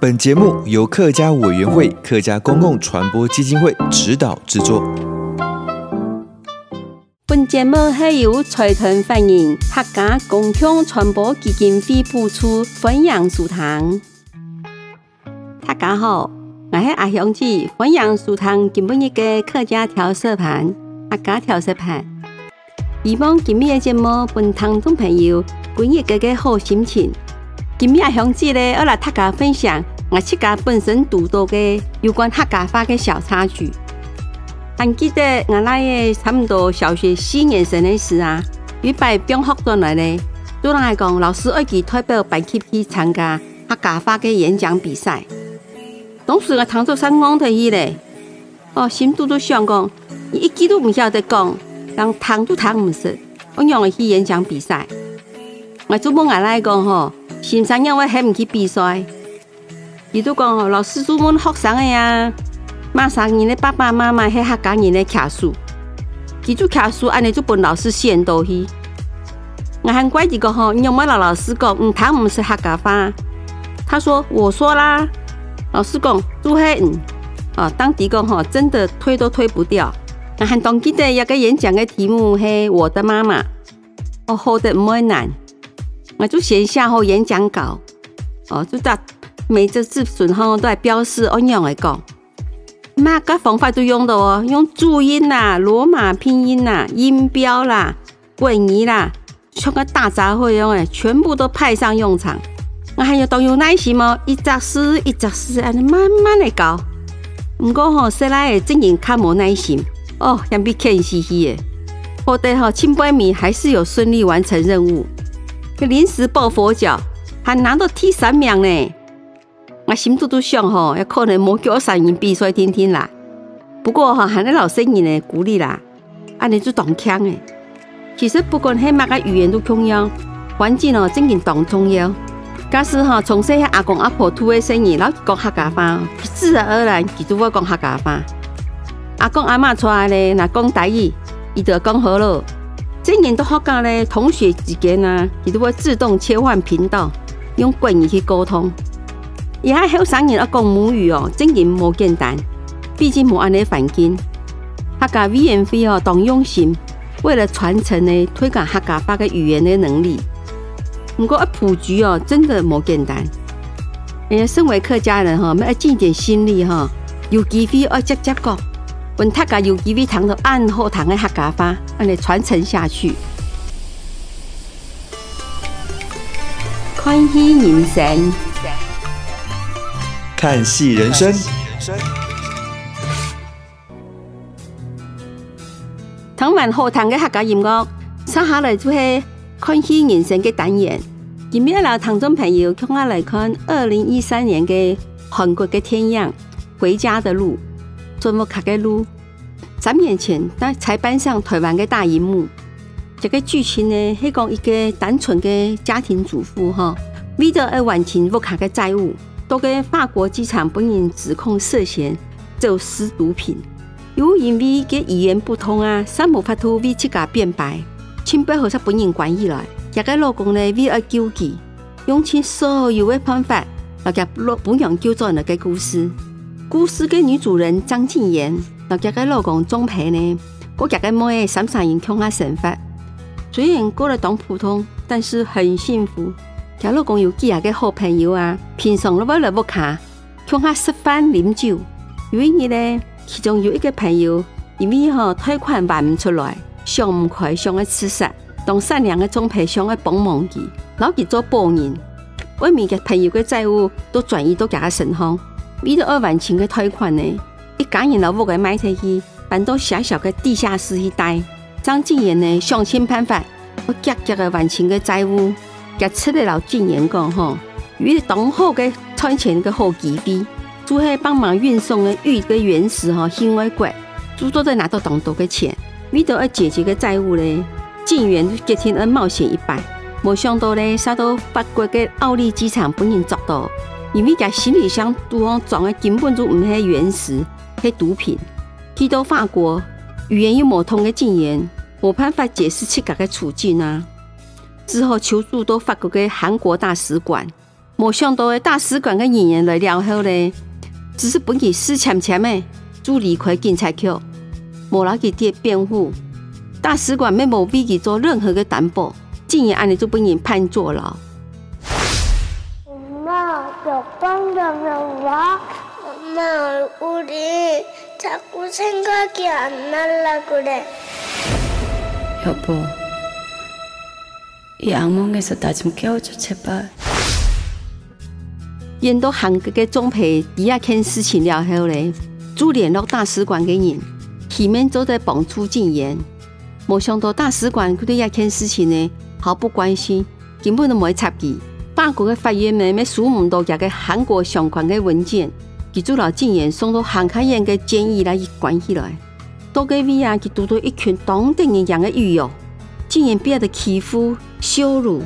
本节目由客家委员会客家公共传播基金会指导制作。本节目系由财团法人客家公共传播基金会播出，分享书堂。大家好，我是阿香姐，欢迎收听今本日的客家调色盘。客家调色盘，希望今日的节目本听众朋友今日个个好心情。今晡阿香姐呢，要来大家分享我自家本身读到的有关客家话的小插曲。还记得我那个差不多小学四年生的时啊，一摆中学转来呢，突然来讲老师要佢代表班级去参加客家话的演讲比赛。当时我躺着上讲台去嘞，哦，心嘟嘟想讲，一句都唔晓得讲，人躺都躺唔实，我让我去演讲比赛。我做梦俺来讲吼，心上让我还唔去比赛。伊都讲吼，老师祖母学生的呀，马上年的爸爸妈妈喺客家人的卡数，记住卡数，安尼就本老师先到去。我很怪几个吼，你有冇老老师讲，唔躺唔是客家话？他说，我说啦。老师讲，朱黑嗯，啊，当地讲吼，真的推都推不掉。我还当记得一个演讲的题目是我的妈妈，我好得唔会难，我就写下后演讲稿，哦，就在每只字准后都来标示按样来讲。那个方法都用的哦，用注音啦、罗马拼音啦、音标啦、滚移啦，像个大杂烩一样诶，全部都派上用场。我还要动用耐心哦，一只字一只字，安尼慢慢来搞。不过吼，说来的真人较无耐心哦，像被骗兮兮的。后来吼，清白米还是有顺利完成任务，临时抱佛脚，还拿到第三名呢。我心嘟嘟想吼，要可能莫叫我上人比赛听听啦。不过哈，还得老师人呢鼓励啦，安尼就当强诶。其实不管系哪个语言都重要，环境哦真人当重要。假使哈从细阿公阿婆土的生意，老讲客家话，自然而然佢就会讲客家话。阿公阿妈出来咧，那讲台语，伊就讲好了。今年都学教咧，同学之间啊，佢都会自动切换频道，用国语去沟通。而家后生人啊讲母语哦，真然冇简单，毕竟冇安尼环境。客家委员会哦，当用心，为了传承呢，推广客家话嘅语言的能力。不过，普及哦，真的冇简单。人家身为客家人哈，我们要尽点心力哈，有机会要接接讲，问大家有机会谈到暗后堂的客家话，安尼传承下去。看戏人生，看戏人生。听完后堂嘅客家音乐，接下来就系看戏人生嘅单元。今日啦听众朋友，跟我来看二零一三年嘅韩国嘅天样《回家的路》，怎么卡个路？三年前在才搬上台湾的大荧幕，这个剧情呢，是讲一个单纯的家庭主妇哈，为了要还清屋卡的债务，都跟法国机场本人指控涉嫌走私毒品，又因为个语言不通啊，三无法度为自家辩白，请背后他本人关起来。这个老公呢，为了救济，用尽所有的办法，来给老本人救转了个故事。故事的女主人张静妍，那这个老公钟培呢，过这个妹三三人共下生活，虽然过得当普通，但是很幸福。这老公有几个好朋友啊，平常都为了屋卡，共下吃饭饮酒。有一日呢，其中有一个朋友，因为哈贷款还不出来，想不开，想要自杀。当善良的钟培想要帮忙佢，老去做保人，外面嘅朋友嘅债务都转移到佢嘅身上，为了二万钱嘅贷款呢，一家人老屋嘅卖出去，搬到小小嘅地下室去待。张静妍呢想尽办法，我夹夹嘅万钱嘅债务，夹出嚟老静妍讲吼，为了当好嘅赚钱个好机会，做迄帮忙运送的玉个原石哈，幸会贵，诸多在拿到当多个钱，为着要解决个债务咧，进园决定而冒险一败，没想到咧，杀到法国个奥利机场本人捉到，因为个行李箱都方装的根本就唔系原石，系毒品。去到法国，语言又冇通个进园，没办法解释自家个处境啊，之后求助到法国的韩国大使馆。没想到大使馆的人员来了后呢，只是本给死缠缠的，就离开警察局，没拉给爹辩护。大使馆没冇为佢做任何的担保，竟然按你就本人判坐牢。的话，妈屋里才不应该给俺拿过来。要不，이 악몽에서나좀깨워줘제발演到韩国的总培第二件事情了后呢，就联络大使馆的人，前面都在帮助禁言。没想到大使馆对这件事情呢毫不关心，根本都没插意。 法国的法院们没数唔到这个韩国相关的文件，记住了禁言送到韩开院的监狱来关起来。多个位啊，佢读到一群当地人讲的语哟，禁言被的欺负羞辱，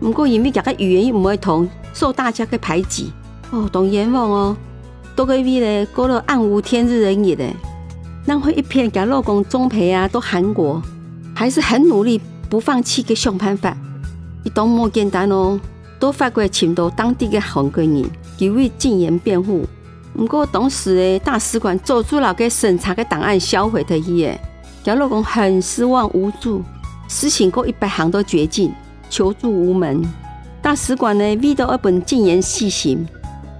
不过因为这个语言又唔会通。受大家的排挤哦，当冤枉哦，多个为咧过了暗无天日的日子，然后一片给老公中陪啊，到韩国还是很努力，不放弃的想办法。一当莫简单哦，都法国请到当地的韩国人，给为禁言辩护。不过当时的大使馆做出了个审查的档案销毁的伊个，给老公很失望无助，事情过一百行都绝境，求助无门。大使馆呢，为到一本禁言细行，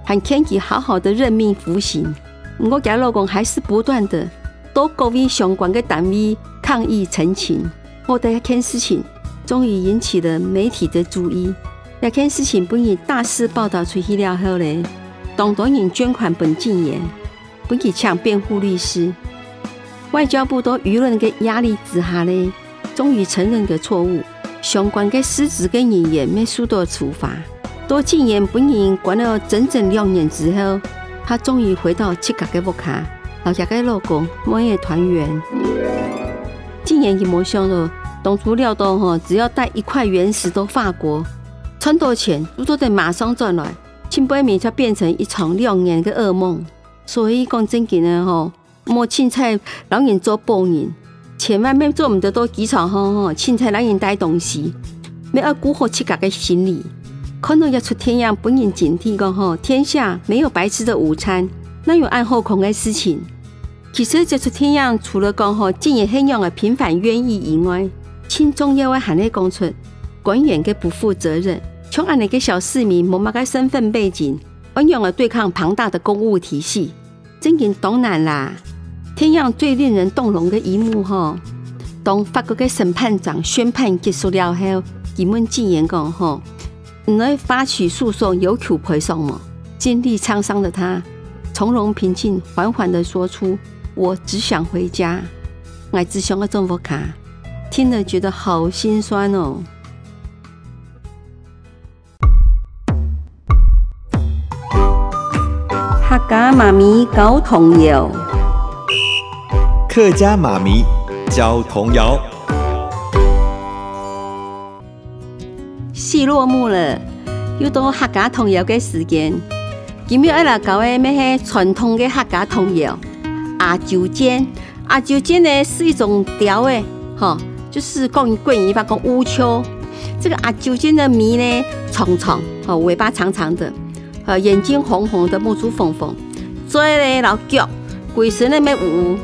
还劝其好好的任命服刑。我家老公还是不断的到各位相关的单位抗议陈情。后来一件事情终于引起了媒体的注意。那件事情本以大肆报道出去了后呢，当多人捐款本禁言，本以抢辩护律师。外交部到舆论的压力之下呢，终于承认个错误。相关的失职跟人员没受到处罚，到禁言本人关了整整两年之后，他终于回到自家的屋卡，老家的老公满月团圆。禁言也没想到，当初料到哈，只要带一块原石到法国，赚到钱，如果得马上赚来，清白面就变成一场两年的噩梦。所以讲真经的哈，莫凊彩老人做报应。千万别做唔得到机场吼吼，凊彩让人带东西，没要顾好自家的心理。可能要出天样，本人警惕讲吼，天下没有白吃的午餐，哪有按后空的事情？其实这出天样，除了讲吼，禁言很样的平凡冤狱以外，轻重要的还得讲出官员的不负责任，像俺那个小市民没嘛个身份背景，运用了对抗庞大的公务体系，真经当然啦。天样最令人动容的一幕，哈！当法国的审判长宣判结束了后，他们进言讲：“哈，你来发起诉讼有求赔偿吗？”经历沧桑的他，从容平静，缓缓地说出：“我只想回家，我只想要中福卡。”听了觉得好心酸哦。客家妈咪教童谣。客家妈咪教童谣，戏落幕了，又到客家童谣的时间。今日要来教嘅，咩是传统的客家童谣。阿九尖，阿九尖呢是一种条诶，哈，就是关于桂鱼吧，讲乌秋。这个阿九尖的米呢，长长，哦，尾巴长长的，呃，眼睛红红的，目珠缝缝，嘴呢老脚，鬼神那边呜。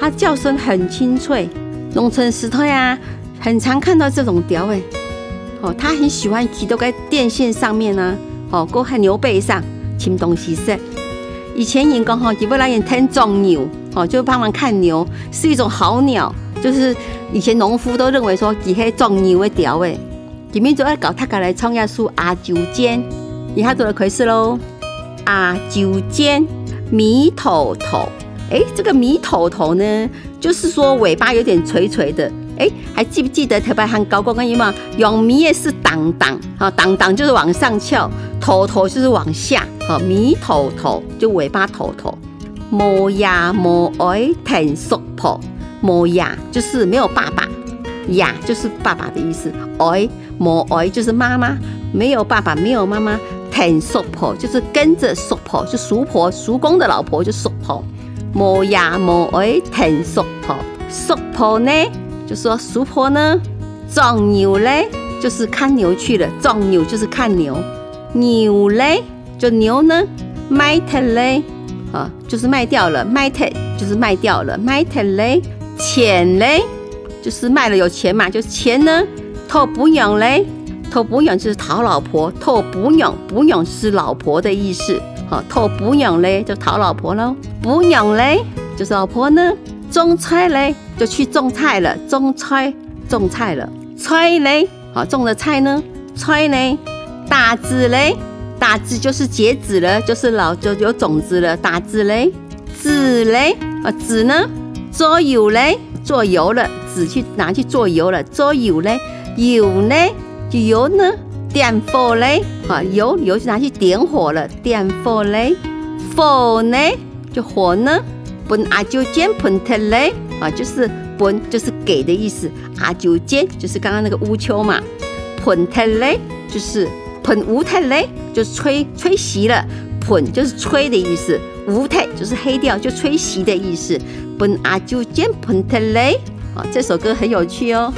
它叫声很清脆，农村石头呀，很常看到这种调诶。哦，它很喜欢骑到在电线上面呢，哦，搁在牛背上听东西声。以前人讲哈，基本上人听壮牛，哦，就帮忙看牛是一种好鸟，就是以前农夫都认为说，骑喺壮牛的调诶。前面就要搞他家来创业树阿舅煎，以下做了开始喽。啊，九尖米头头。哎，这个米头头呢，就是说尾巴有点垂垂的。哎，还记不记得特别喊高高跟姨妈用米也是当当啊，当当就是往上翘，头头就是往下，好，咪头头就尾巴头头。无爷无爱疼叔婆，无爷就是没有爸爸，爷就是爸爸的意思。爱无爱就是妈妈，没有爸爸，没有妈妈。疼叔婆就是跟着叔婆，就叔婆、叔公的老婆就叔婆。无爷无爱疼叔婆，叔婆呢就说叔婆呢，撞牛嘞就是看牛去了，撞牛就是看牛。牛嘞就牛呢，卖特嘞。啊，就是卖掉了，卖特就是卖掉了，卖特嘞，钱嘞，就是卖了有钱嘛，就是钱呢，讨不用嘞，讨不养就是讨老婆，讨不养不养是老婆的意思，好，讨不养嘞就讨老婆喽，不养嘞就是老婆呢，种菜嘞就去种菜了，种菜种菜了，菜嘞，好，种的菜呢，菜嘞，打子嘞。打子就是结籽了，就是老就有种子了。打子嘞，籽嘞，啊籽呢，做油嘞，做油了，籽去拿去做油了，做油嘞，油呢油呢，点火嘞，啊油油就拿去点火了，点火嘞，火呢？就火呢，本阿舅间分特嘞，啊就是本就是给的意思，阿舅间就是刚刚那个乌秋嘛，本特嘞就是。本乌特嘞，就是吹吹熄了。本就是吹的意思，乌特就是黑掉，就吹熄的意思。本阿就见喷特嘞，啊，这首歌很有趣哦。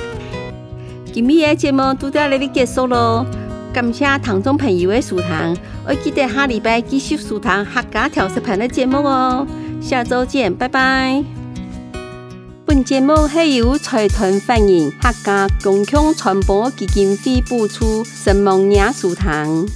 今日的节目就到这里结束喽，感谢听众朋友的收听，我记得下礼拜继续收听客家调色盘的节目哦。下周见，拜拜。本节目系由财团法人客家共享传播基金会补助，声梦艺术堂。